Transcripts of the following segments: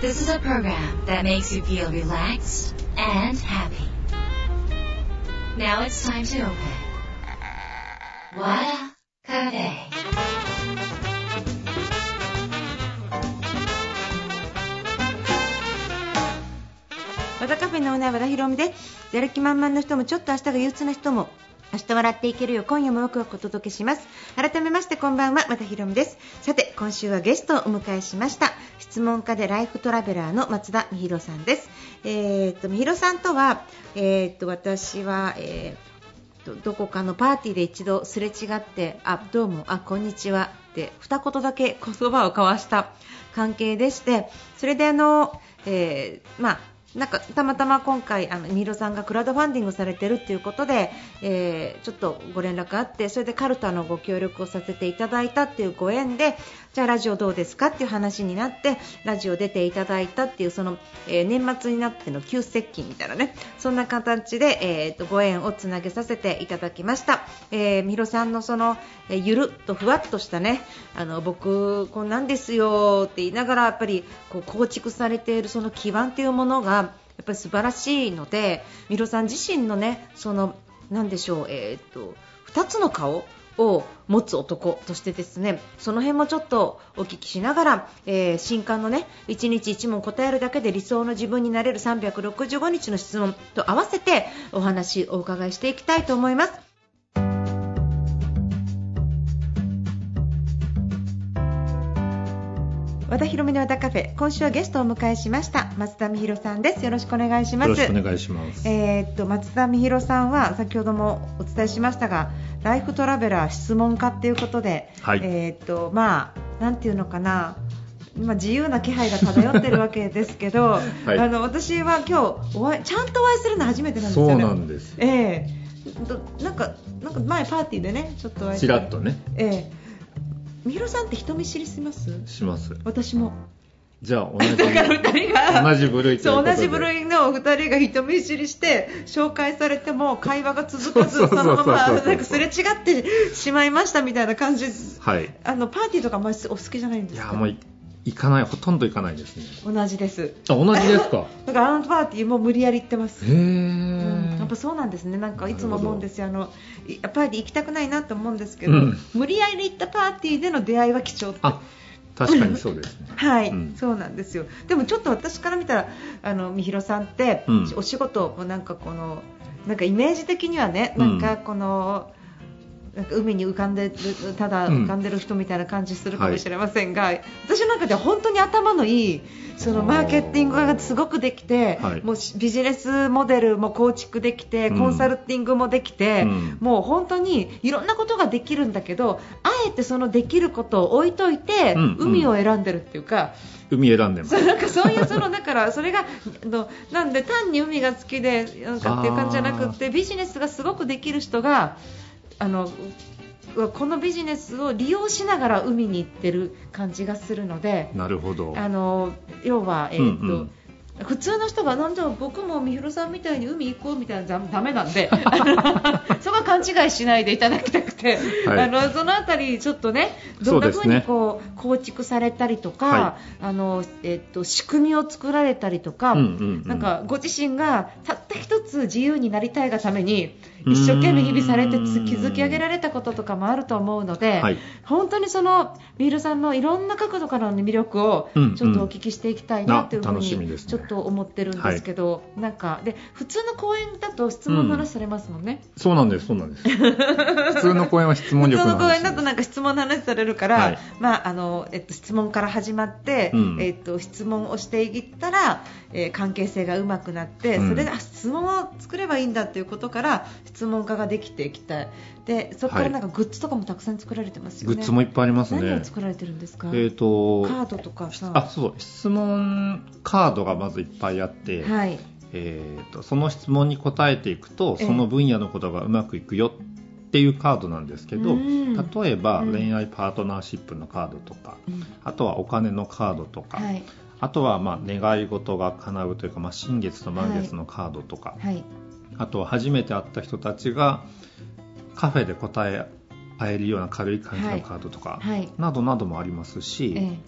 This is a program that makes you feel relaxed and happy. Now it's time to open. Wada Cafe. 和田カフェのオーナー和田博美でやる気満々の人もちょっと明日が憂鬱な人も明日笑っていけるよ。今夜もワクワクお届けします。改めましてこんばんは和田博美です。さて今週はゲストをお迎えしました。質問家でライフトラベラーの松田美弘さんです。えー、っと美弘さんとはえー、っと私は、えーどどこかのパーティーで一度すれ違ってあどうもあこんにちはって二言だけ言葉を交わした関係でしてそれであの、えーまあなんかたまたま今回あのミロさんがクラウドファンディングされてるっていうことで、えーちょっとご連絡あってそれでカルタのご協力をさせていただいたっていうご縁でじゃあラジオどうですかっていう話になってラジオ出ていただいたっていうその、えー年末になっての急接近みたいなねそんな形で、えーとご縁をつなげさせていただきました、えー、ミロさんのその、えゆるっとふわっとしたねあの僕こんなんですよって言いながらやっぱりこう構築されているその基盤というものがやっぱり素晴らしいのでミロさん自身のねそのなでしょうえーっと2つの顔を持つ男としてですねその辺もちょっとお聞きしながら、えー新刊のね1日1問答えるだけで理想の自分になれる365日の質問と合わせてお話をお伺いしていきたいと思います。和田博美の和田カフェ。今週はゲストをお迎えしました。松田美弘さんです。よろしくお願いします。よろしくお願いします。えーっと松田美弘さんは先ほどもお伝えしましたがライフトラベラー質問家ということで、はい。えーっとまあなんていうのかな。まあ、自由な気配が漂ってるわけですけど、はい。あの私は今日お会いちゃんとお会いするの初めてなんですよね。そうなんですええどなんかなんか前パーティーでねちょっとちらっとね、ええ美弘さんって人見知りします？します。私も。じゃあ同じだから二人が同じ部類そう同じ部類のお二人が人見知りして紹介されても会話が続かずそのままなんかすれ違ってしまいましたみたいな感じはい。あのパーティーとかあんまりお好きじゃないんでいすか？やもうい行かないほとんど行かないですね。同じですあ同じですか？だからあのパーティーも無理やり行ってますへえ、ぱそうなんですね。なんかいつも思うんですよ。あのいパーティー行きたくないなと思うんですけど、うん。無理やり行ったパーティーでの出会いは貴重って。あ確かにそうですね。はい、うん。そうなんですよ。でもちょっと私から見たらあのみひろさんって、うん。お仕事もなんかこのなんかイメージ的にはね、うん。なんかこの。なんか海に浮かんでるただうん。浮かんでる人みたいな感じするかもしれませんが、私の中では本当に頭のいいそのマーケティングがすごくできて、はい。もうビジネスモデルも構築できて、うん。コンサルティングもできて、うん。もう本当にいろんなことができるんだけどあえてそのできることを置いといて、うん海を選んでるっていうか、海選んでます。そう。なんかそういうそのだから それがあのなんで単に海が好きでなんかっていう感じじゃなくってビジネスがすごくできる人があのこのビジネスを利用しながら海に行ってる感じがするのでなるほど。あの要はえっ、と、うんうん。普通の人がなんじゃ僕も三浦さんみたいに海行こうみたいなのダメなんで そこは勘違いしないでいただきたくて、はい。あのそのあたりちょっとねどんな風にこう構築されたりとか、はあのえっと仕組みを作られたりとか、うんうんうん。なんかご自身がたった一つ自由になりたいがために一生懸命日々されて築き上げられたこととかもあると思うので、はい。本当にそのビールさんのいろんな角度からの魅力をうん。うんちょっとお聞きしていきたいなというふうにちょっと思ってるんですけど、なんかで普通の講演だと質問の話されますもんね。そうなんですそうなんです。普通の講演は質問普通の力の話講演だとなんか質問の話されるから、はい。まああのえっと、質問から始まって、うん。えっと、質問をしていったら、えー関係性がうまくなって、うん。それであ質問を作ればいいんだということから質問家ができてきたでそこからなんかグッズとかもたくさん作られてますよね。グッズもいっぱいあります何ねを。作られてるんですか、えっ、とカードとかさ。あそう。質問カードがまずいっぱいあって、はい。えー、とその質問に答えていくとええ。その分野のことがうまくいくよっていうカードなんですけど、うん。例えばうん。恋愛パートナーシップのカードとか、うん。あとはお金のカードとか、はいあとはまあ願い事が叶うというか、まあ、新月と満月のカードとか、はい。あとは初めて会った人たちがカフェで答え合えるような軽い感じのカードとか、はい。などなどもありますし、え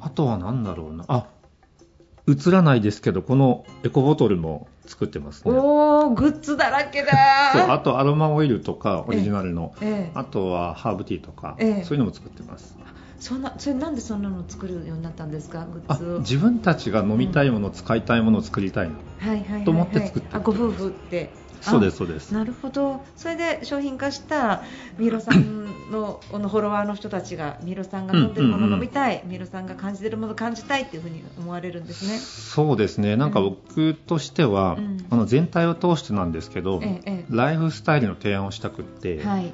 あとは何だろうな。あ映らないですけどこのエコボトルも作ってますね。おーグッズだらけだ。そうあとアロマオイルとかオリジナルの、ええ。あとはハーブティーとか、ええ。そういうのも作ってますそんなそれなんでそんなの作るようになったんですか？グあッズを。自分たちが飲みたいもの、使いたいものを作りたいなはいはいと思って作ってるあご夫婦って。あそうですそうです。なるほど。それで商品化した三浦さんのこのフォロワーの人たちが三浦さんが飲んでるもの飲みたい、三浦さんが感じてるもの感じたいっていうふうに思われるんですね。そうですね。なんか僕としては、うん。あの全体を通してなんですけど、えええ。ライフスタイルの提案をしたくって、はい。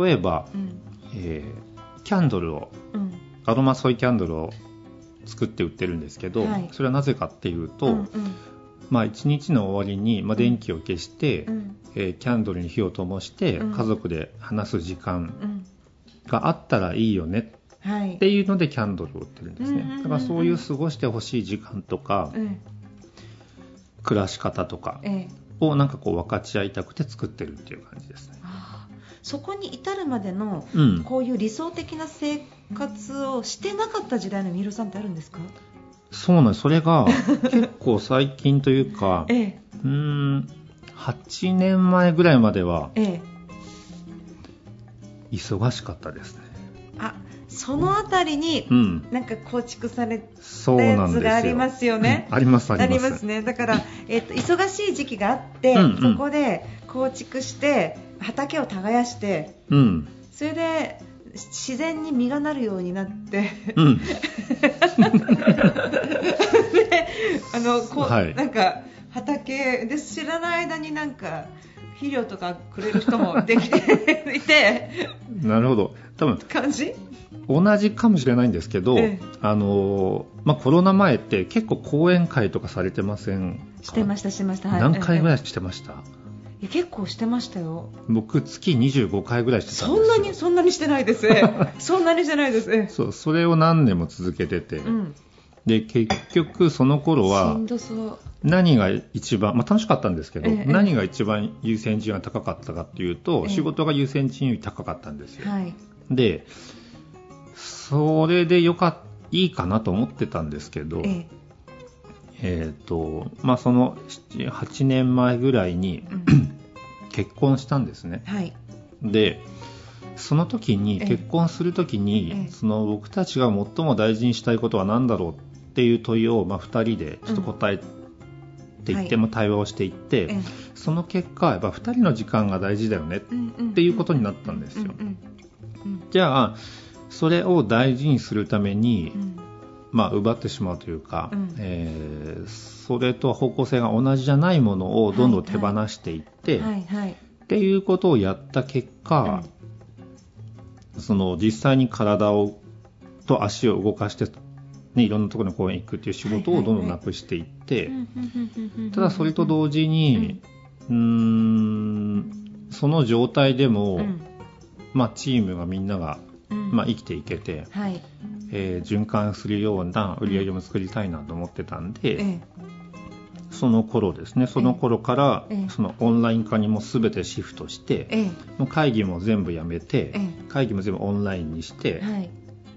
例えば、うん。えーキャンドルをうん。アロマソイキャンドルを作って売ってるんですけど、はい。それはなぜかっていうと、うんうん。まあ、1日の終わりに、まあ、電気を消して、うん。えーキャンドルに火を灯して、うん。家族で話す時間うん。があったらいいよねはい。っていうのでキャンドルを売ってるんですね。だからそういう過ごしてほしい時間とかえ暮らし方とかをなんかこう分かち合いたくて作ってるっていう感じですねそこに至るまでのうん。こういう理想的な生活をしてなかった時代の三浦さんってあるんですか？そうなんです。それが 結構最近というかええ。うーん8年前ぐらいまではええ。忙しかったですね。あそのあたりにうん。なんか構築されたやつがありますよね。うんありますああります。りますね。だから、えっと忙しい時期があって、うんうん。そこで構築して畑を耕してうん。それで自然に実がなるようになって。うん。であのこう、はい。なんか畑で知らない間になんか肥料とかくれる人もできて いて。なるほど。多分感じ？同じかもしれないんですけど、ええ。あのまあ、コロナ前って結構講演会とかされてませんか？してましたしてました、はい、何回ぐらいいしてました？結構してましたよ。僕月25回ぐらいしてたんそんですよ。なに そんなにしてないです。そんなにしてないです。えそうそれを何年も続けてて、うん。で結局その頃しは何が一番、まあ、楽しかったんですけど、ええ何が一番優先順位が高かったかっていうと、ええ。仕事が優先順位高かったんですよ、はい。でそれでよかっいいかなと思ってたんですけど、ええーとまあ、その7 8年前ぐらいに結婚したんですね。はい。でその時にええ。結婚する時に、ええ。その僕たちが最も大事にしたいことは何だろうっていう問いを、まあ、2人でちょっと答えていって、うん。まあ対話をしていって、えその結果やっぱ2人の時間が大事だよねっていうことになったんですよ、じゃあそれを大事にするために、うんまあ、奪ってしまうというか、うん。えーそれと方向性が同じじゃないものをどんどん手放していって、はいはい。っていうことをやった結果、その実際に体をと足を動かして、ね、いろんなところに公園行くっていう仕事をどんどんなくしていって、ただそれと同時に、うーんその状態でも、うん。まあ、チームがみんなが、うん。まあ、生きていけて、はいえー循環するような売り上げも作りたいなと思ってたんで、えその頃ですねその頃から、ええ。そのオンライン化にも全てシフトして、ええ。もう会議も全部やめて、え会議も全部オンラインにして、えはい。っ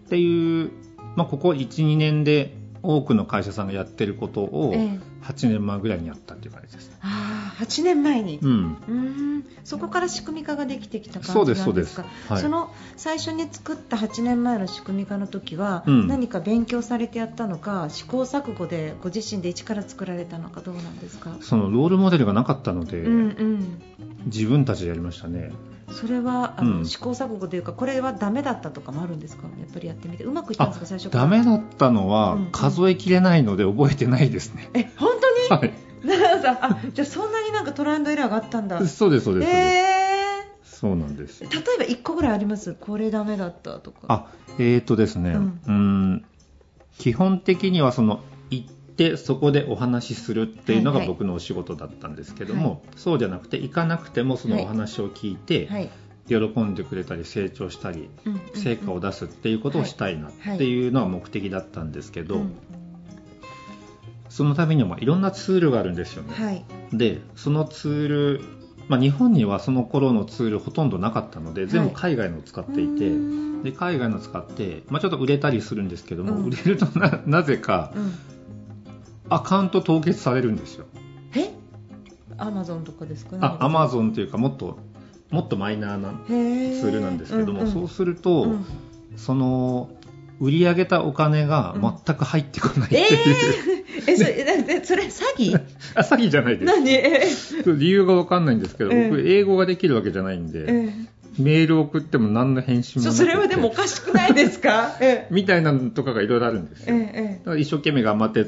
ていう、まあ、ここ12年で多くの会社さんがやってることをええ。8年前ぐらいにやったっていう感じです、ああ8年前に。うん、うーん。そこから仕組み化ができてきた感そうじですそうですなんです。かはい。その最初に作った8年前の仕組み化の時は、うん。何か勉強されてやったのか試行錯誤でご自身で一から作られたのかどうなんですか？そのロールモデルがなかったので、うんうん。自分たちでやりましたね。それはあの、うん。試行錯誤というかこれはダメだったとかもあるんですか？やっぱりやってみて。うまくいったんですか最初から？ダメだったのはうん。数えきれないので覚えてないですね、え本当に、はいなんかあじゃあそんなになんかトライアンドエラーがあったんだ。そうですそうですそうです、えそうなんです。例えば1個ぐらいあります？これダメだったとか。あえーとですね、ううん。ん、基本的にはその行ってそこでお話しするっていうのがはいはい。僕のお仕事だったんですけども、はそうじゃなくて行かなくてもそのお話を聞いて、はい。喜んでくれたり成長したり成果を出すっていうことをしたいなっていうのは目的だったんですけど、うんそのためにはまあいろんなツールがあるんですよね、はい。でそのツール、まあ、日本にはその頃のツールほとんどなかったので全部海外のを使っていて、うーん。で海外の使って、まあ、ちょっと売れたりするんですけども、うん。売れるとな なぜかうん。アカウント凍結されるんですよ。え？アマゾンとかですか？ねあアマゾンというかもっともっとマイナーなツールなんですけども、うんうん。そうすると、うん。その売り上げたお金が全く入ってこないってえいう、ー、えそれえそれ詐欺？あ詐欺じゃないです。何？え理由が分かんないんですけど、ええ。僕英語ができるわけじゃないんで、えメール送っても何の返信もなくて。そそれはでもおかしくないですか？えみたいなのとかがいろいろあるんですえよ、えだから一生懸命頑張って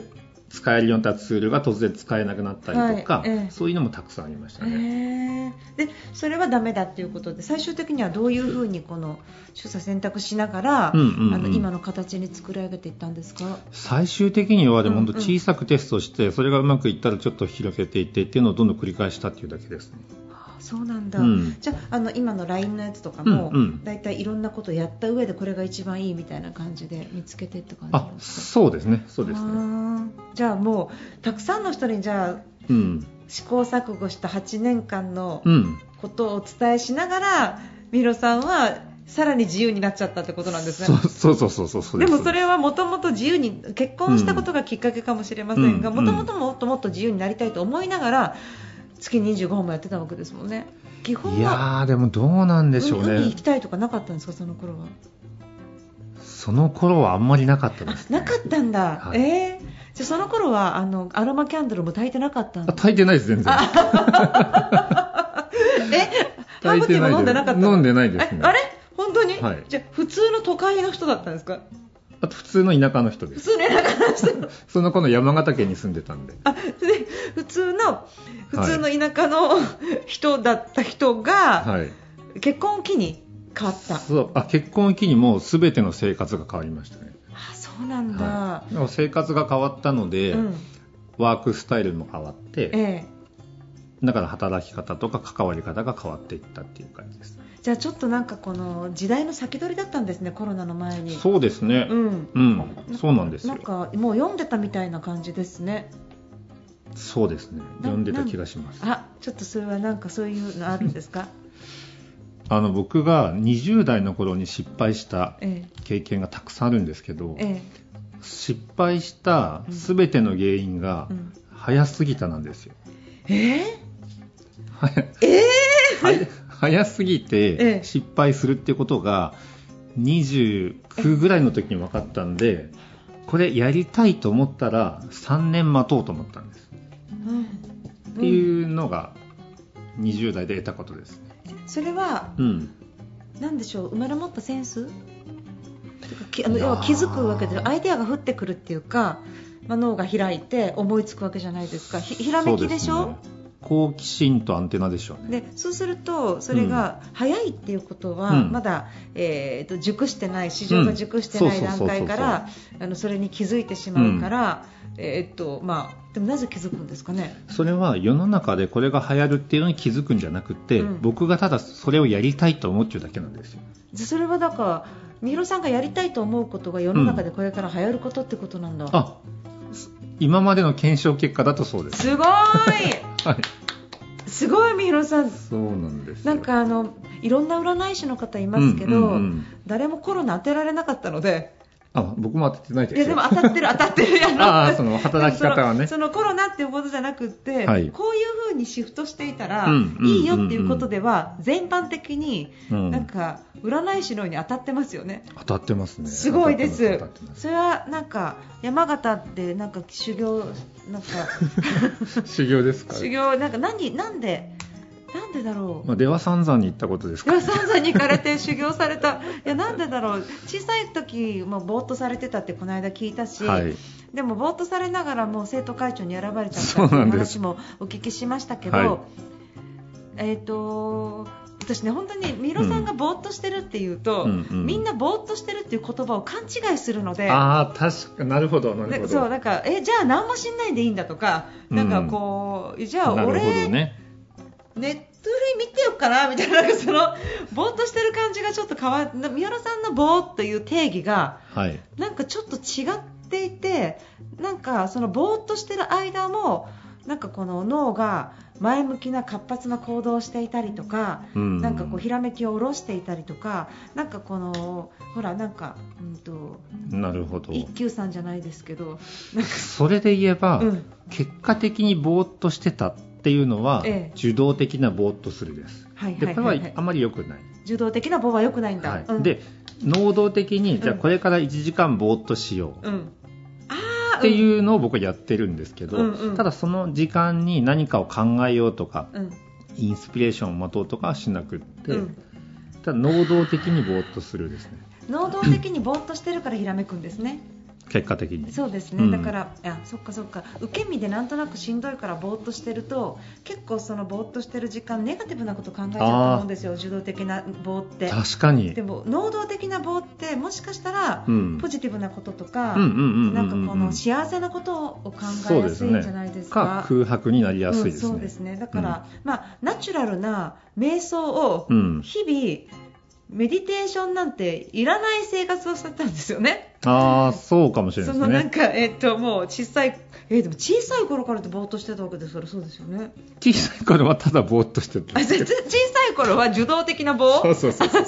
使えるようになったツールが突然使えなくなったりとか、はいええ。そういうのもたくさんありましたえね、えでそれはダメだっていうことで最終的にはどういうふうにこの取捨選択しながら、うんうんうん。あの今の形に作り上げていったんですか？最終的にはでも小さくテストして、それがうまくいったらちょっと広げていってっていうのをどんどん繰り返したっていうだけですね。あそうなんだ、うん。じゃああの今の LINE のやつとかも、うんうん。だいたいいろんなことをやった上でこれが一番いいみたいな感じで見つけていった感じなあんですか？そうですね。そうですね。じゃあもうたくさんの人にじゃあうん。試行錯誤した8年間のうんことをお伝えしながらミロさんはさらに自由になっちゃったってことなんですね。そうそうそうそうそうでもそれはもともと自由に結婚したことがきっかけかもしれませんがうん。もともともっともっと自由になりたいと思いながら月25本もやってたわけですもんね。基本いやでもどうなんでしょうね。海行きたいとかなかったんですかその頃は？その頃はあんまりなかったですなかったんだ、はい。えー。じゃあその頃はあのアロマキャンドルも焚いてなかったん炊いてないです全然。えハーブティーも飲んでなかったの？飲んでないですね。えあれ？本当に、はい。じゃあ普通の都会の人だったんですか？あと普通の田舎の人です。普通の田舎の人。その頃山形県に住んでたんで。あで普通の普通の田舎の人だった人が、はい。結婚を機に変わった。そうあ結婚を機にもう全ての生活が変わりましたね。あそうなんだ、はい、でも生活が変わったので、うん。ワークスタイルも変わってええだから働き方とか関わり方が変わっていったっていう感じですじゃあちょっとなんかこの時代の先取りだったんですねコロナの前に。そうですね。うん。うん、そうなんですよ。なんかもう読んでたみたいな感じですね。そうですね。な読んでた気がします。あちょっとそれはなんかそういうのあるんですか？あの僕が20代の頃に失敗したえ経験がたくさんあるんですけどええ。失敗した全ての原因が早すぎたなんですよ。え早え早早すぎえてえ失敗するってことが29ぐらいの時に分かったんでこれやりたいと思ったら3年待とうと思ったんです。うんっていうのが20代で得たことですね。それはうん。何でしょう？生まれ持ったセンス？あの要は気づくわけでアイデアが降ってくるっていうか、まあ、脳が開いて思いつくわけじゃないですか。ひひらめきでしょ？好奇心とアンテナでしょうね。でそうするとそれが早いっていうことは、うん。まだ、えーと熟してない市場が熟してないうん段階からあのそれに気づいてしまうから、えーとまあ、でもなぜ気づくんですかね？それは世の中でこれが流行るっていうのに気づくんじゃなくて、うん。僕がただそれをやりたいと思っちゃうだけなんですよ。でそれはだから三浦さんがやりたいと思うことが世の中でこれから流行ることってことなんだ、あす今までの検証結果だとそうです。すごい。はい。すごい三浦さん。そうなんですよ。なんかあのいろんな占い師の方いますけど、うんうんうん。誰もコロナ当てられなかったのであ僕も当ててないいやでも当たってる当たってる。や ああその働き方はね。そのそのコロナっていうことじゃなくって、はい。こういう風にシフトしていたら、うんいいよっていうことでは、全般的にうん。なんか占い師のように当たってますよね。当たってますね。すごいです。す。それはなんか山形でなんか修行なんか 修行ですか？修行なんか何なんでなんでだろう？まあ、出羽三山に行ったことですかでは散々に行かれて修行された。いやなんでだろう？小さい時もぼーっとされてたってこの間聞いたし、はい。でもぼーっとされながらもう生徒会長に選ばれちゃったっていう話もお聞きしましたけど、はい。えっ、と私ね本当に三浦さんがぼーっとしてるっていうと、うんうん。みんなぼーっとしてるっていう言葉を勘違いするので。ああ確かなるほどなるほど。でそうなんかえじゃあ何もしんないでいいんだとか、なんかこうじゃあなるほど俺、ねネットフリ見てよっかなみたいななんかそのぼーっとしてる感じがちょっと変わっ三浦さんのぼーっという定義がはい。なんかちょっと違っていてなんかそのぼーっとしてる間もなんかこの脳が前向きな活発な行動をしていたりとか、うん。なんかこうひらめきを下ろしていたりとかなんかこのほらなんか、うん、となるほど。一休さんじゃないですけど。それで言えば、うん。結果的にぼーっとしてたっていうのは、ええ。受動的なぼーっとするです。はいでこれはい。ははいはいあまり良くない、受動的な棒は良くないんだ、はい。うん、で能動的にじゃあうん。これから1時間ぼーっとしよう、うん、っていうのを僕はやってるんですけど、うんうん。ただその時間に何かを考えようとかうん。インスピレーションを待とうとかはしなくって、うん。ただ能動的にぼーっとするですね。能動的にぼーっとしてるからひらめくんですね結果的に。そうですね、うん。だからあそっかそっか。受け身でなんとなくしんどいからぼーっとしてると結構そのぼーっとしてる時間ネガティブなこと考えちゃうと思うんですよ。受動的なぼーって。確かに。でも能動的な棒ってもしかしたらうんポジティブなこととか、なんかこの幸せなことを考えやすいんじゃないですか。か空白になりやすいですね、うんそうですね。だから、まあナチュラルな瞑想をうん。日々、メディテーションなんていらない生活をしてたんですよね。ああそうかもしれなそいですね。のなんかえっともう小さいえでも小さい頃からってぼーっとしてたわけですからそうですよね。小さい頃はただぼーっとしてた小さい頃は受動的な棒？そうそうそうそう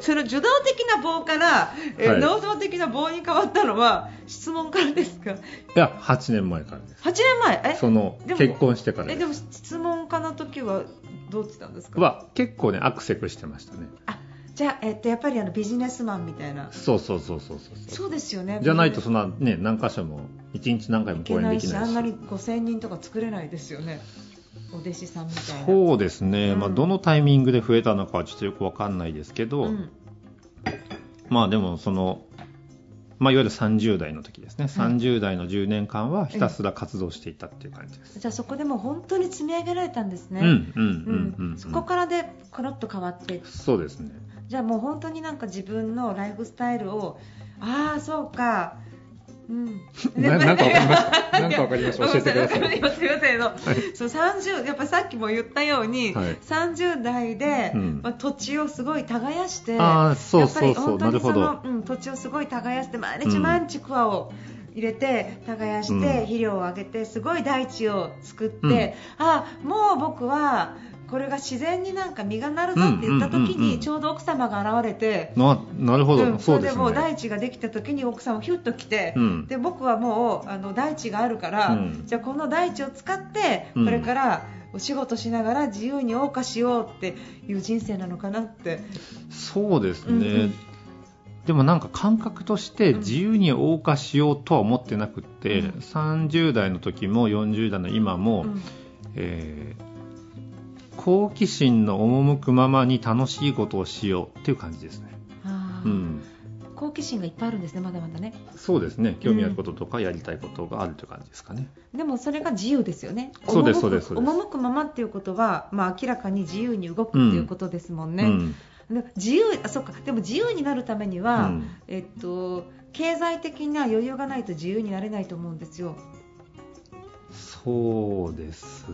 そ の受動的な棒から、えーはい。能動的な棒に変わったのは質問からですか？いや8年前からです。8年前？え？その結婚してからえでも質問家の時はどうってたんですか？は結構ねアクセクしてましたね。あじゃあ、えっと、やっぱりあのビジネスマンみたいな。そうそうそうそうそうそう。ですよね。じゃないとそんなね何箇所も1日何回もいけ講演できないし。んなに5000人とか作れないですよね。お弟子さんみたいな。そうですね、うん。まあ、どのタイミングで増えたのかはちょっとよくわかんないですけど、うん。まあでもその、まあ、いわゆる30代の時ですね、はい30代の10年間はひたすら活動していたっていう感じです。じゃあそこでもう本当に積み上げられたんですね、うんうんうんうん、そこからでコロッと変わって。そうですね。じゃあもう本当になんか自分のライフスタイルをああそうかうん。ななんかわかりましたなんかわかりました教えてください。わかりましたすい。ませんあのそう30やっぱさっきも言ったように、はい。30代で、うん。まあ、土地をすごい耕してあーそうそうそう。なるの、うん、土地をすごい耕して毎日うん毎日クワを入れて耕して、うん。肥料をあげてすごい大地を作って、あもう僕はこれが自然になんか実がなるぞって言った時にちょうど奥様が現れて、ななるほど、うんそうですね。もう大地ができた時に奥さんもヒュッと来て、うん。で僕はもうあの大地があるから、うん。じゃあこの大地を使ってうん。これからお仕事しながら自由に謳歌しようっていう人生なのかなって、そうですね、うんうん。でもなんか感覚として自由に謳歌しようとは思ってなくって、うん。30代の時も40代の今も、うん。えー好奇心の赴くままに楽しいことをしようっていう感じですね。うん、好奇心がいっぱいあるんですねまだまだね。そうですね。興味あることとかやりたいことがあるという感じですかね。でもそれが自由ですよね。そうです赴くそうです赴くままっていうことは、まあ、明らかに自由に動くっていうことですもんね、うん。で自由あそうか。でも自由になるためには、うん。えっと、経済的な余裕がないと自由になれないと思うんですよ。そうです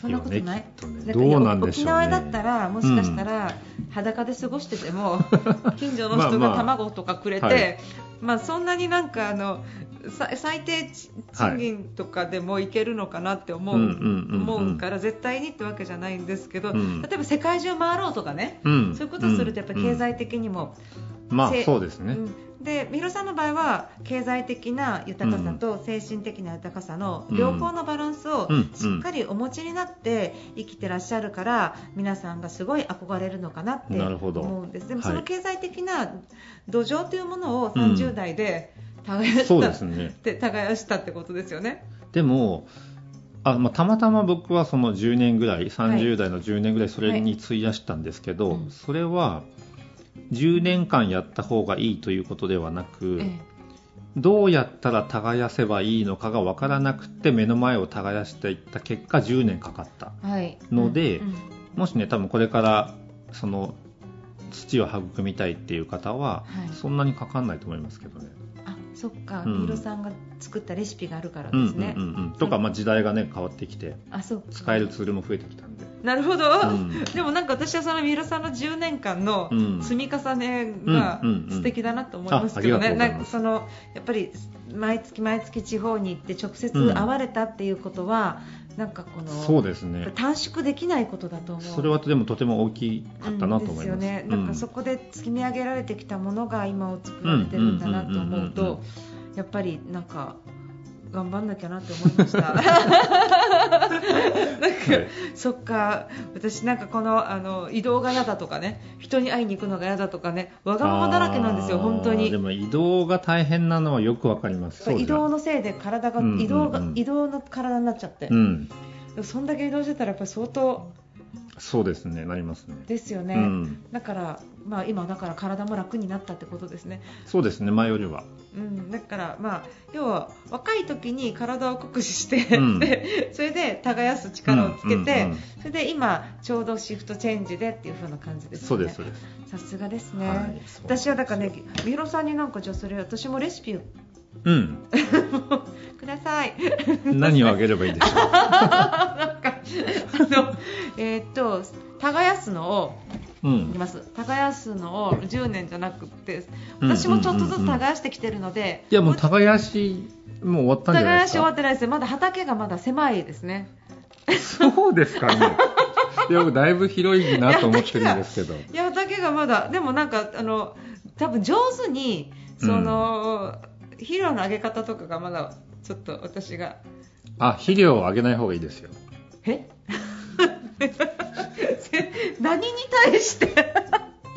そんなことない。どうなんでしょうね。沖縄だったらもしかしたら裸で過ごしてても、近所の人がまあまあ。卵とかくれて、はい。まあそんなになんかあのさ最低ち賃金とかでもいけるのかなって思う,、思うから絶対にってわけじゃないんですけど、うん。例えば世界中回ろうとかね、うん。そういうことをするとやっぱり経済的にも、うん。まあせそうですね、うんで三浦さんの場合は経済的な豊かさと精神的な豊かさの両方のバランスをうん。しっかりお持ちになって生きてらっしゃるから皆さんがすごい憧れるのかなって思うんです。でもはい。その経済的な土壌というものをうん。30代で耕した,、で耕したってことですよね。でもあ、まあ、たまたま僕はその10年ぐらい30代の10年ぐらいそれに費やしたんですけど、それは10年間やった方がいいということではなく、えどうやったら耕せばいいのかが分からなくて目の前を耕していった結果10年かかった。えはい、のでうんうん。もしね多分これからその土を育みたいっていう方は、はい。そんなにかかんないと思いますけどね。あそっか、うん。さんが作ったレシピがあるからうんうんですね。うんうん、とか、まあ、時代がね変わってきてあそう。使えるツールも増えてきたんで。んでなるほど、うん。でもなんか私はその三浦さんの10年間のうん。積み重ねがうんうんうん。素敵だなと思いますけどね、そのやっぱり毎月毎月地方に行って直接うん。会われたっていうことは、なんかこのそうですね。短縮できないことだと思う。それはでもとても大きかったなと思います,、うね、なんかそこで積み上げられてきたものが今を作られてるんだなと思うとやっぱりなんか頑張んなきゃなって思いました。なんか、はい。そっか。私なんかこのあの移動が嫌だとかね。人に会いに行くのが嫌だとかね。わがままだらけなんですよ本当に。でも移動が大変なのはよくわかります。移動ののせいで体が、移動が移動の体になっちゃって、うん。そんだけ移動してたらやっぱり相当そうですねなりますね。ですよね、うん、だから、まあ、今だから体も楽になったってことですね。そうですね前よりは。うん、だから、まあ、要は若い時に体を酷使して、うん。で それで耕す力をつけて、うんうんうん。それで今、ちょうどシフトチェンジでっていう風な感じですよね。そうですそうです。さすがですね、はい私はだからね、三浦さんになんかじゃあそれ私もレシピをうん。ください。何をあげればいいでしょう。なんかあのえーっと耕すのをうん。いきます。耕すのを10年じゃなくって私もちょっとずつ耕してきてるので、いやもう耕しもう終わったんじゃないですか？耕し終わってないですまだ畑がまだ狭いですね。そうですかね。いや僕だいぶ広いなと思ってるんですけど。いや畑がまだでもなんかあの多分上手にその、肥料のあげ方とかがまだちょっと私が。あ肥料をあげない方がいいですよ。え？何に対して？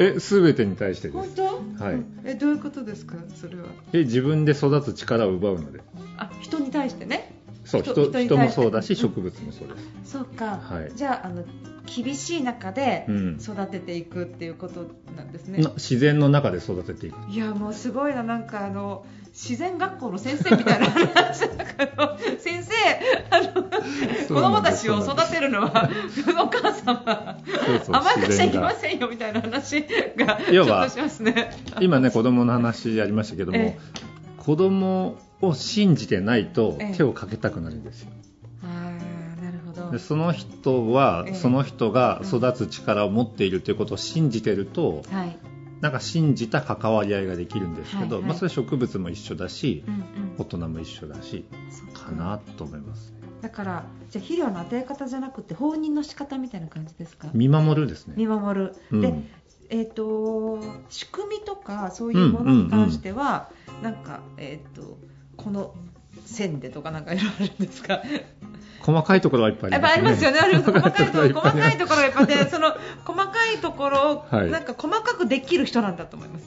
え全てに対してで本す当、はい。えどういうことですか？それは。え自分で育つ力を奪うので。あ人に対してね？そう人人人もそうだしうん。植物もそうです、そうか、はい。じゃああの厳しい中でうん。育てていくっていうことなんですね、な自然の中で育てていく。いやもうすごいな。なんかあの自然学校の先生みたいな話だから先生あの 子供たちを育てるのはお母様甘やかしちゃいけませんよみたいな話がちょ要はっとしますね。今ね子供の話ありましたけども、え子供を信じてないとええ。手をかけたくなるんですよ。なるほど。でその人は、ええ。その人が育つ力を持っているということを信じてると、はいなんか信じた関わり合いができるんですけど、はいはい。まあ、それ植物も一緒だしうんうん。大人も一緒だしかなと思います。だからじゃあ肥料の与え方じゃなくて放任の仕方みたいな感じですか？見守るですね。見守る、うん。でえっ、と仕組みとかそういうものに関しては、なんかえっ、とこの線でとかなんかいろいろあるんですか？細かいところはいっぱいあやっぱありますよね、ます細かいところ、細かいとところがやっぱね、その細かいところを、はい。なんか細かくできる人なんだと思います。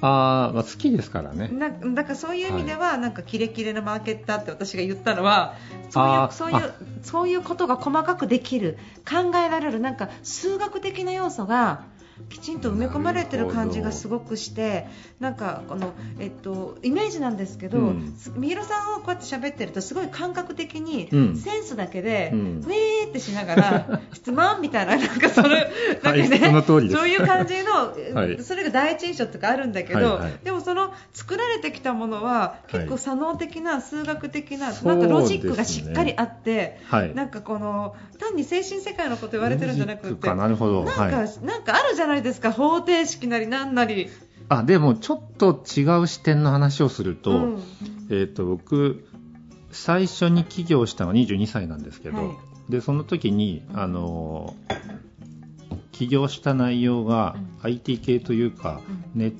あー、まあ好きですからね。なだからそういう意味では、なんかキレキレのマーケッターって私が言ったのは、そういうそういうそういうことが細かくできる、考えられるなんか数学的な要素が。きちんと埋め込まれてる感じがすごくしてなんかこの、えっと、イメージなんですけど、うん。みひろさんをこうやって喋ってるとすごい感覚的に、うん。センスだけで、うん。ウェーってしながら 質問みたいななんかそれなんかね、はいそういう感じの、はい。それが第一印象とかあるんだけど、はいはい。でもその作られてきたものははい。結構左脳的な数学的な、なんかロジックがしっかりあって、はい。なんかこの単に精神世界のこと言われてるんじゃなくてかなるほど。なんか、はい。なんかあるじゃないですか。方程式なりなんなり。あでもちょっと違う視点の話をすると,、うん。えー、と僕最初に起業したのは22歳なんですけど、はい。でその時に、あの起業した内容がうん。IT 系というか、うん。ネッ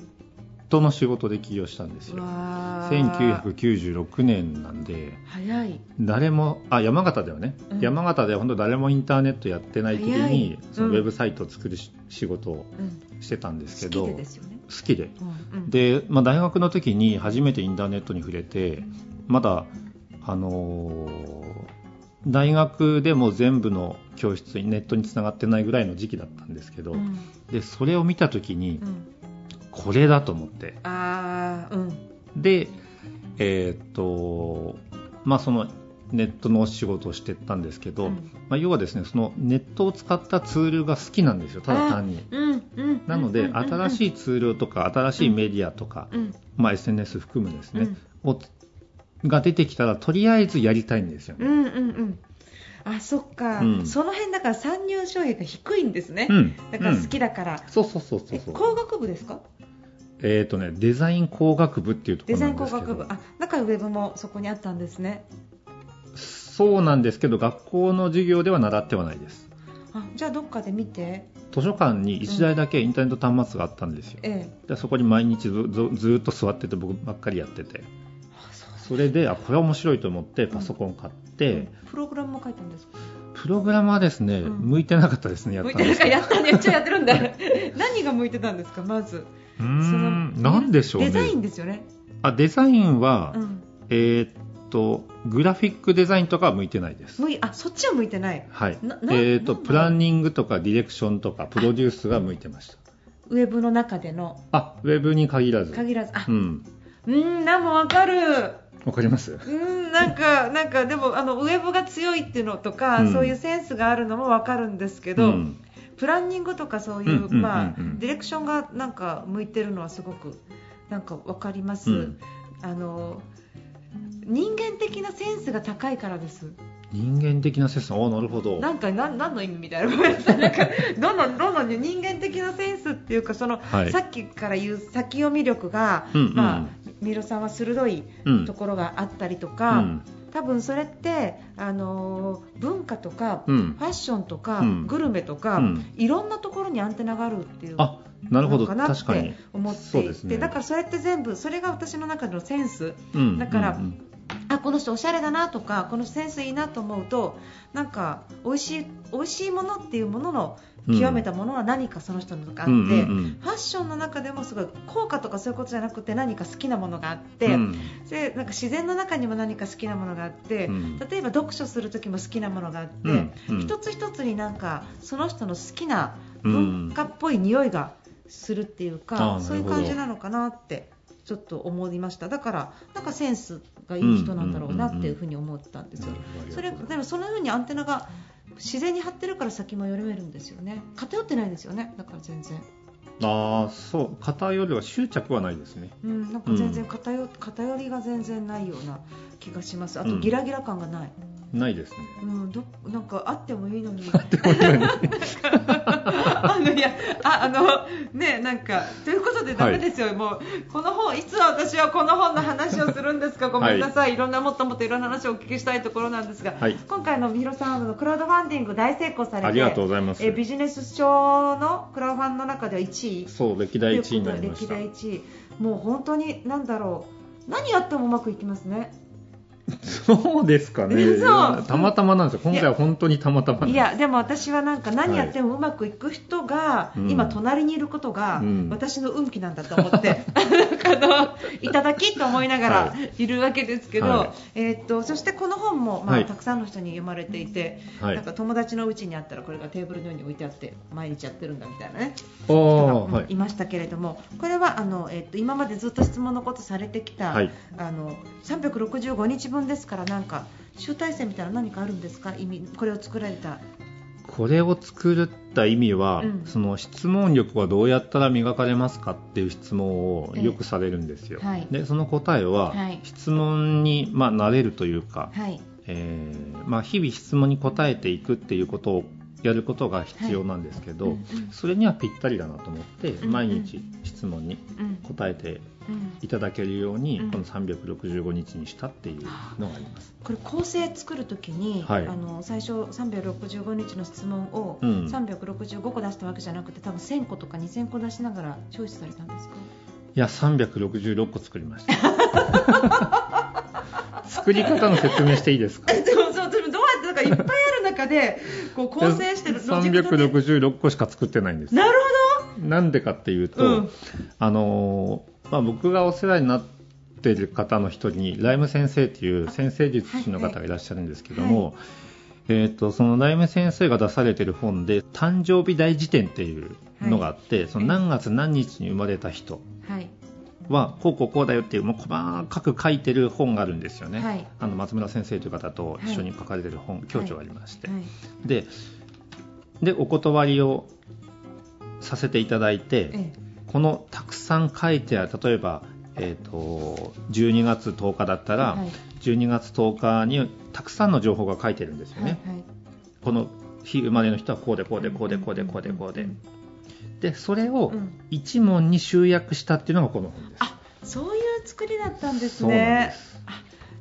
トの仕事で起業したんですよ。わー1996年なんで。早い。誰もあ山形ではね、うん。山形では本当誰もインターネットやってない時にそのうん。ウェブサイトを作るし仕事をうん。してたんですけ好きど、でですよね。好きで。うんうん。で、まあ、大学の時に初めてインターネットに触れてまだ、あのー大学でも全部の教室にネットにつながってないぐらいの時期だったんですけど、うん。でそれを見た時にうんこれだと思って。あーうん。でえーっとまあそのネットの仕事をしてったんですけど、うん。まあ、要はですねそのネットを使ったツールが好きなんですよただ単に。うんうん。なので、新しいツールとか新しいメディアとか、うん。まあ、SNS 含むですね、うん。をが出てきたらとりあえずやりたいんですよね。うんうんうん。あそっか、うん。その辺だから参入障壁が低いんですね、うん。だから好きだから、そうそうそうそうそう。え工学部ですか？えっ、とねデザイン工学部っていうところデザインなんですけど。工学部。あだからウェブもそこにあったんですね。そうなんですけど学校の授業では習ってはないです。あじゃあどっかで見て。図書館に1台だけインターネット端末があったんですよ、ええ。でそこに毎日ずずっと座ってて僕ばっかりやってて。あそうそれであこれは面白いと思ってパソコン買って、プログラムも書いたんですか？プログラムはですね、うん。向いてなかったですねやっ向いてたんですなんか？やったねめっちゃやってるんだ。何が向いてたんですか？まずうーんなんでしょうね。デザインですよね。あデザインは、うん。えーっとグラフィックデザインとかは向いてないです。向いあそっちは向いてない。はい。えーっとプランニングとかディレクションとかプロデュースが向いてました。ウェブの中での。あウェブに限らず。限らず。あ。うん。うんなんもわかる。わかります？うんなんか なんかでもあのウェブが強いっていうのとか、うん。そういうセンスがあるのもわかるんですけど、うんプランニングとかそういう、まあディレクションがなんか向いてるのはすごくなんかわかります、うん。あの人間的なセンスが高いからです。人間的なセンス？ああなるほど。なんかなん何の意味みたいなごめんなさい。なんか どんどんどんどんね人間的なセンスっていうかその、はい。さっきから言う先読み力が、うんうん。まあ三浦さんは鋭いうん。ところがあったりとうか、ん多分それってあのー文化とか、うん。ファッションとか、うん。グルメとか、うん。いろんなところにアンテナがあるっていうあなるほど。のかなって思っていて、ね。だからそれって全部それが私の中のセンス。うん。だからあこの人おしゃれだなとかこの人センスいいなと思うとなんか美味しい美味しいものっていうもののうん。極めたものは何かその人のがあって、うんうんうん。ファッションの中でもすごい効果とかそういうことじゃなくて何か好きなものがあって、うん。でなんか自然の中にも何か好きなものがあって、うん。例えば読書する時も好きなものがあって、うん。うん。一つ一つになんかその人の好きな文化っぽい匂いがするっていうあか、ーそういう感じなのかなってちょっと思いました。だからなんかセンスがいい人なんだろうなっていうふうに思ったんですよ、それでもそのようにアンテナが自然に張ってるから先も読めるんですよね。偏ってないですよね。だから全然。ああそう。偏りは執着はないですね。うん、なんか全然偏,、偏りが全然ないような気がします。あとうん。ギラギラ感がない、ないですね。うん、どなんかあってもいいのに。あのいやああのねなんかということでダメですよ、もうこの本いつ私はこの本の話をするんですか？ごめんなさい、い、ろんなもっともっといろんな話をお聞きしたいところなんですが、はい。今回のみひろさんのクラウドファンディング大成功されてありがとうございます。えビジネス書のクラウドファンの中では1位。そう歴代1位になりました。歴代1位。もう本当に何だろう。何やってもうまくいきますねそうですかね。たまたまなんですよ。今回は本当にたまたまいやでも私はなんか何やってもうまくいく人が、うん。今隣にいることがうん。私の運気なんだと思って、あのいただきと思いながらはい。るわけですけど、はい。えーっとそしてこの本も、まあはい。たくさんの人に読まれていて、はい。なんか友達のうちにあったらこれがテーブルの上に置いてあって毎日やってるんだみたいなねあ人が、い。いましたけれどもこれはあの、えーっと今までずっと質問のことされてきた、はい。あの365日分ですからなんか集大成みたいな何かあるんですか？意味これを作られた。これを作った意味は、うん。その質問力はどうやったら磨かれますかっていう質問をええ。よくされるんですよ、はい。でその答えは、はい。質問に、まあ、慣れるというか、はい。えーまあ、日々質問に答えていくっていうことをやることが必要なんですけど、うんうん。それにはぴったりだなと思って、毎日質問にうん答えてうんいただけるように、うん。この365日にしたっていうのがあります。これ構成作るときに、はい。あの最初365日の質問をうん。365個出したわけじゃなくて多分1000個とか2000個出しながらチョイスされたんですか？いや、366個作りました。作り方の説明していいですか？でもそうでもどうやってなんかいっぱいある中でこう構成してるロジックとね366個しか作ってないんです。なるなんでかっていうと、うん。あのーまあ、僕がお世話になっている方の一人にライム先生っていう先生術師の方がいらっしゃるんですけども、えー、とそのライム先生が出されている本で誕生日大辞典っていうのがあって、その何月何日に生まれた人はい。はこうこうこうだよっていうもう細かく書いてる本があるんですよね、はい。あの松村先生という方と一緒に書かれてる本、教著がありまして、はい。ででお断りをさせていただいて、えこのたくさん書いてある例えば、えー、と12月10日だったら、はい。12月10日にたくさんの情報が書いてるんですよね、はいはい。この日生まれの人はこうでこうでこうでこうでこうでこうで。でそれをうん。一問に集約したっていうのがこの本です。あそういう作りだったんですね。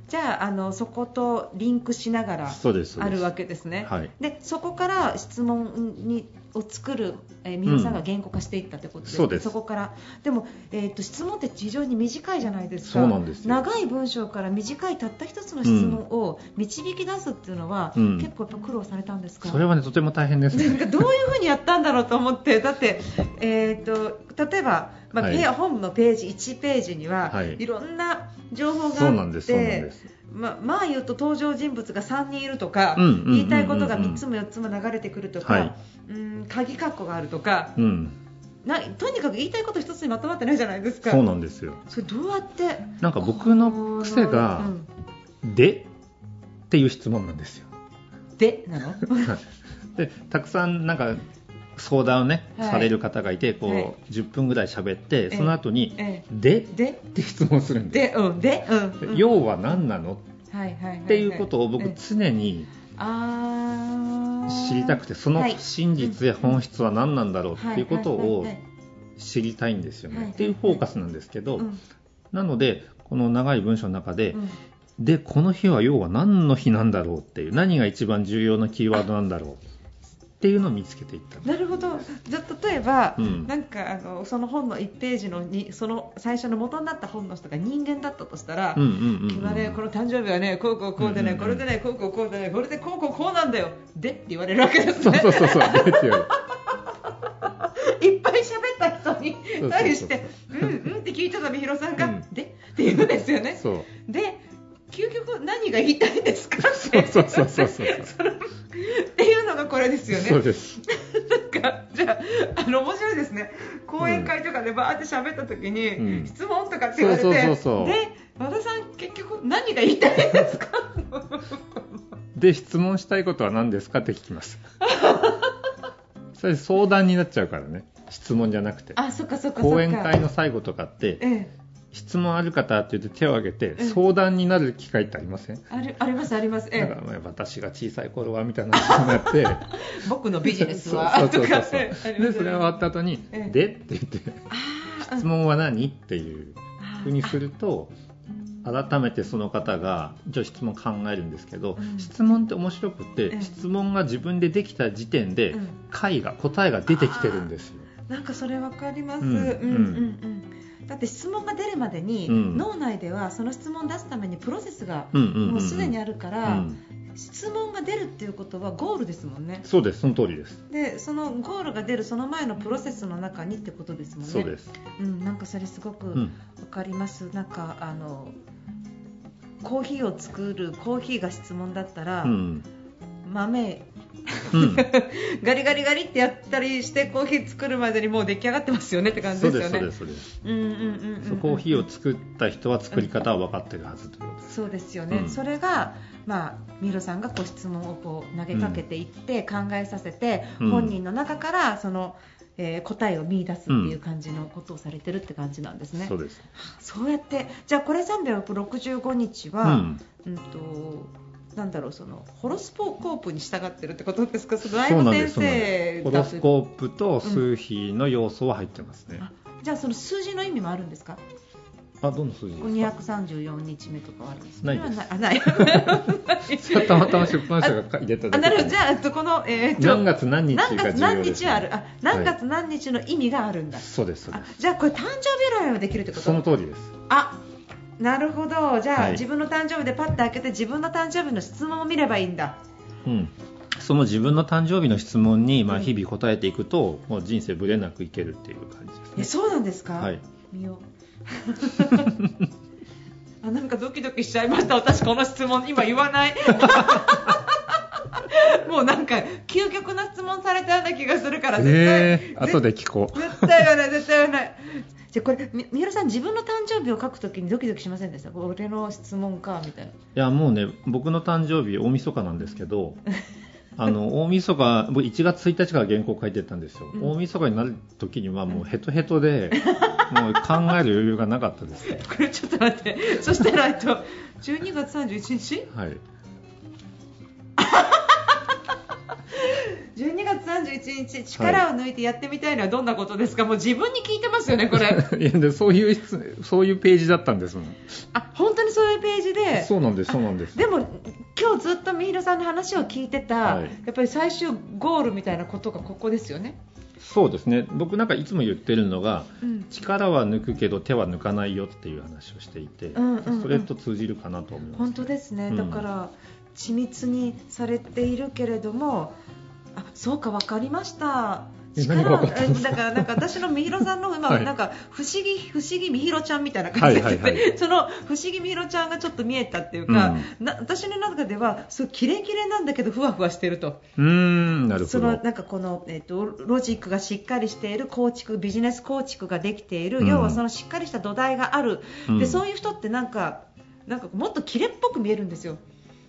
じゃああのそことリンクしながらあるわけですね。はい。でそこから質問にを作る、えー、皆さんが言語化していったってことです,、そうです。こから。でも、えー、と質問って非常に短いじゃないですか。そうなんですよ。長い文章から短いたった一つの質問を導き出すっていうのは、うん。結構やっぱ苦労されたんですか？それはねとても大変ですね。なんかどういうふうにやったんだろうと思って。だって、えー、と例えば、まあはい。本のページ1ページには、はい。い、ろんな情報がそうあっなんですそうなんてです。ままあ言うと登場人物が3人いるとか、言いたいことが3つも4つも流れてくるとか、はい。うん鍵括弧があるとかうん、なとにかく言いたいこと一つにまとまってないじゃないですか。そうなんですよ。それどうやって？なんか僕の癖がうん。でっていう質問なんですよ。でなの？でたくさんなんか相談をね、はい。される方がいてこう、はい。10分ぐらい喋ってえその後にえ「で?」で？って質問するんですで？うん。で？うん、うん。要は何なの？はいはいはいはい。っていうことを僕え常にあー。知りたくてそのはい。真実や本質は何なんだろうっていうことをはいはいはい。はい知りたいんですよはいはいねっていうフォーカスなんですけどうん。なのでこの長い文章の中でうん。でこの日は要は何の日なんだろうっていう何が一番重要なキーワードなんだろうっていうのを見つけていったなるほど。じゃあ例えば、うん。なんかあのその本の1ページのにその最初の元になった本の人が人間だったとしたら、うんうんうんうん。今ねこの誕生日はねこうこうこうでね、うんうんうん。これでねこうこうこうでねこれでこうこうこうなんだよ。でって言われるわけですね。そうそうそういっぱい喋った人に対してうんうんって聞いてたみひろさんが、うん。でって言うんですよね。そう。で究極何が言いたいんですか？ってそうそうそうそう。っていうのがこれですよね。そうです。なんかじゃああの面白いですね。講演会とかでバーって喋った時に、うん。質問とかって言われてそうそうで和田さん結局何が言いたいんですか？で質問したいことは何ですかって聞きます。それ相談になっちゃうからね。質問じゃなくて。あそっかそっかそっか。講演会の最後とかってええ質問ある方って言って手を挙げてうん。相談になる機会ってありません？あるありますあります。ええ。なんかまあ私が小さい頃はみたいな話になって 僕のビジネスは。そうそうそうそう。でそれが終わった後にええ「で?」って言って質問は何？っていうふうにすると改めてその方が一応質問考えるんですけど、うん。質問って面白くて、ええ。質問が自分でできた時点でうん。解が答えが出てきてるんですよ。なんかそれわかります、ううん。んうんうんだって質問が出るまでに、うん。脳内ではその質問を出すためにプロセスがうんうんうんうん。もうすでにあるから、うん。質問が出るっていうことはゴールですもんね。そうです。その通りです。でそのゴールが出るその前のプロセスの中にってことですもんね。そうです。うん、なんかそれすごくわうん。かります、なんかあのコーヒーを作るコーヒーが質問だったら、うん。豆うん、ガリガリガリってやったりしてコーヒー作るまでにもう出来上がってますよねって感じですよねそうですそうです。コーヒーを作った人は作り方は分かってるはずということです。そうですよね、うんそれが、まあ、ミロさんがこう質問をこう投げかけていって、考えさせて、うん本人の中からその、えー答えを見出すっていう感じのことをされてるって感じなんですね。そうです。そうやってじゃあこれ365日うは、ん。うん、となんだろうそのホロスコープに従ってるってことですか？そのライそうブ先生。ホロスコープと数比の要素は入ってますね。あじゃあその数字の意味もあるんですか？あどの数字ですか？234日目とかはあるんですかないです。あない。たまたま出版社が入れただけあなるほど。じゃあえっとこの、えー何月何日が重要です、何月何日ある？あ何月何日の意味があるんだ、そうですそうであじゃあこれ誕生日占いもできるってこすそのと通りです。あなるほど。じゃあ、はい。自分の誕生日でパッと開けて自分の誕生日の質問を見ればいいんだ。うん。その自分の誕生日の質問に、まあ、うん。日々答えていくと、もう人生ぶれなくいけるっていう感じえですね。そうなんですか、はい。見よう。あなんかドキドキしちゃいました。私この質問今言わない。もうなんか究極な質問されたような気がするから絶対、えー、後で聞こう。絶対言わない絶対言わないじゃあこれみ三浦さん自分の誕生日を書くときにドキドキしませんでした？俺の質問かみたいな。いやもうね僕の誕生日大晦日なんですけど あの大晦日僕1月1日から原稿書いてたんですよ、うん。大晦日になる時にはもうヘトヘトで、もう考える余裕がなかったですね。これちょっと待って。そしたらえっと12月31日？はい31日力を抜いてやってみたいのはどんなことですか、もう自分に聞いてますよねこれ。そういう質そういうページだったんですあ本当にそういうページで？そうなんですそうなんです。でも今日ずっとみひろさんの話を聞いてた、はい。やっぱり最終ゴールみたいなことがここですよね、そうですね。僕なんかいつも言ってるのがうん。力は抜くけど手は抜かないよっていう話をしていて、うんうんうん。それと通じるかなと思います本当ですね、うん。だから緻密にされているけれどもあそうか分かりました。え何が分かったんですか？だからなんか私のみひろさんの今、はい。なんか不思議不思議みひろちゃんみたいな感じで、はいはいはい。その不思議みひろちゃんがちょっと見えたっていうか、うな私の中ではそうキレキレなんだけどふわふわしてると。うーんなるほそどのなんかこの、えっとロジックがしっかりしている構築ビジネス構築ができている、うん。要はそのしっかりした土台がある、うん。でそういう人ってなんかなんかもっとキレっぽく見えるんですよ。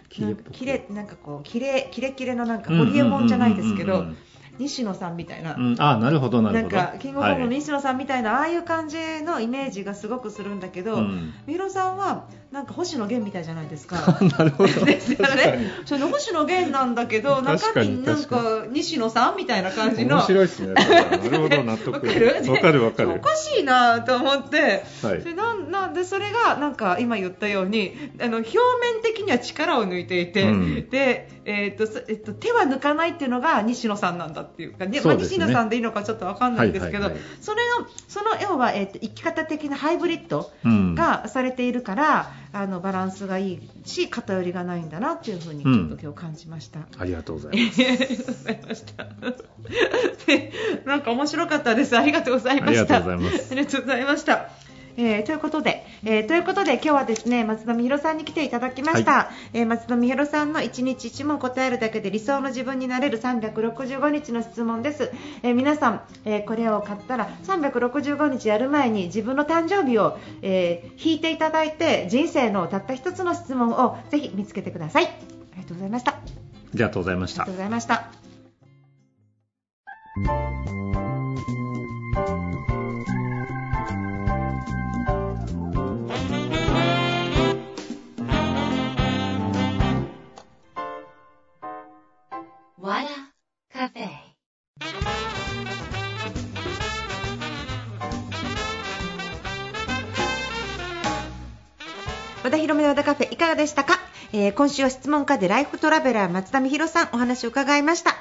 キレキレなんかこうキレキレキレのなんかホリエモンじゃないですけどうんうんうんうん西野さんみたいな。うん、あなるほどなるほど。なんかキングオブコントのはい。西野さんみたいな、ああいう感じのイメージがすごくするんだけど、うん。三浦さんはなんか星野源みたいじゃないですか。なるほど。ですよね。その星野源なんだけど、中身なんか西野さんみたいな感じの。面白いですね。なるほど納得。わかる？わかるわかる。おかしいなと思って、はい。でなんなんでそれがなんか今言ったようにあの表面的には力を抜いていて、うん。でえーとそえっと手は抜かないっていうのが西野さんなんだっていうか、ねまあ、西野さんでいいのかちょっとわかんないんですけど、それのその要は、えーと生き方的なハイブリッドうんがされているから、あのバランスがいいし偏りがないんだなっていうふうにちょっと今日感じました。ありがとうございますありがとうございました。でなんか面白かったです。ありがとうございました。ありがとうございますありがとうございました。えーということで、えーということで今日はですね松田美弘さんに来ていただきました、えー松田美弘さんの1日1問答えるだけで理想の自分になれる365日の質問です、えー皆さん、えーこれを買ったら365日やる前に自分の誕生日を、えー引いていただいて人生のたった一つの質問をぜひ見つけてください。ありがとうございました。あありがとうございました。りがとうございました和田カフェいかがでしたか、えー今週は質問家でライフトラベラー松田美弘さんお話を伺いました。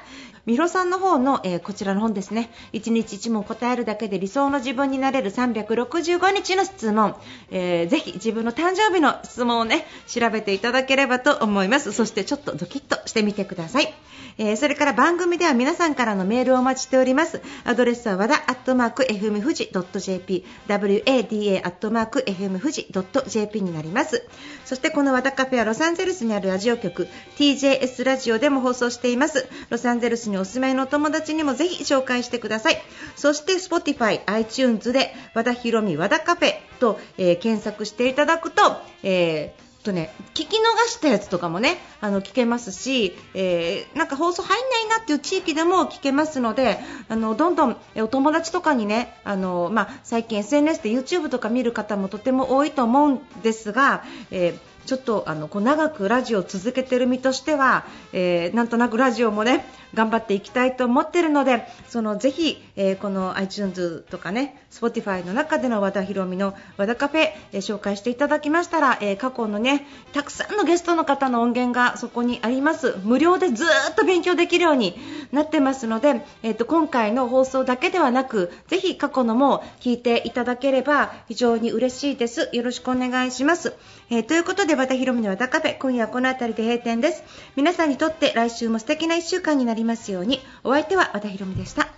美弘さんの方の、えーこちらの本ですね。1日1問答えるだけで理想の自分になれる365日の質問、えーぜひ自分の誕生日の質問をね調べていただければと思います。そしてちょっとドキッとしてみてください。えーそれから番組では皆さんからのメールをお待ちしております。アドレスは和田アットマーク FM 富士 .jp wada アットマーク FM 富士 .jp になります。そしてこの和田カフェはロサンゼルスにあるラジオ局 TJS ラジオでも放送しています。ロサンゼルスにお住まいのお友達にもぜひ紹介してください。そして Spotify、iTunes で和田ひろみ和田カフェと、えー検索していただくと、えーとね、聞き逃したやつとかもねあの聞けますし、えーなんか放送入んないなっていう地域でも聞けますのであのどんどんお友達とかにねあの、まあ、最近 SNS で YouTube とか見る方もとても多いと思うんですが、えーちょっとあのこう長くラジオを続けている身としては、えーなんとなくラジオもね頑張っていきたいと思っているのでそのぜひ、えーこの iTunes とかね Spotify の中での和田ひろみの和田カフェ、えー紹介していただきましたら、え過去のねたくさんのゲストの方の音源がそこにあります。無料でずっと勉強できるようになってますので、えー、と今回の放送だけではなくぜひ過去のも聞いていただければ非常に嬉しいです。よろしくお願いします、えということで和田ひろみの和田カフェ今夜はこの辺りで閉店です。皆さんにとって来週も素敵な1週間になりますように。お相手は和田ひろみでした。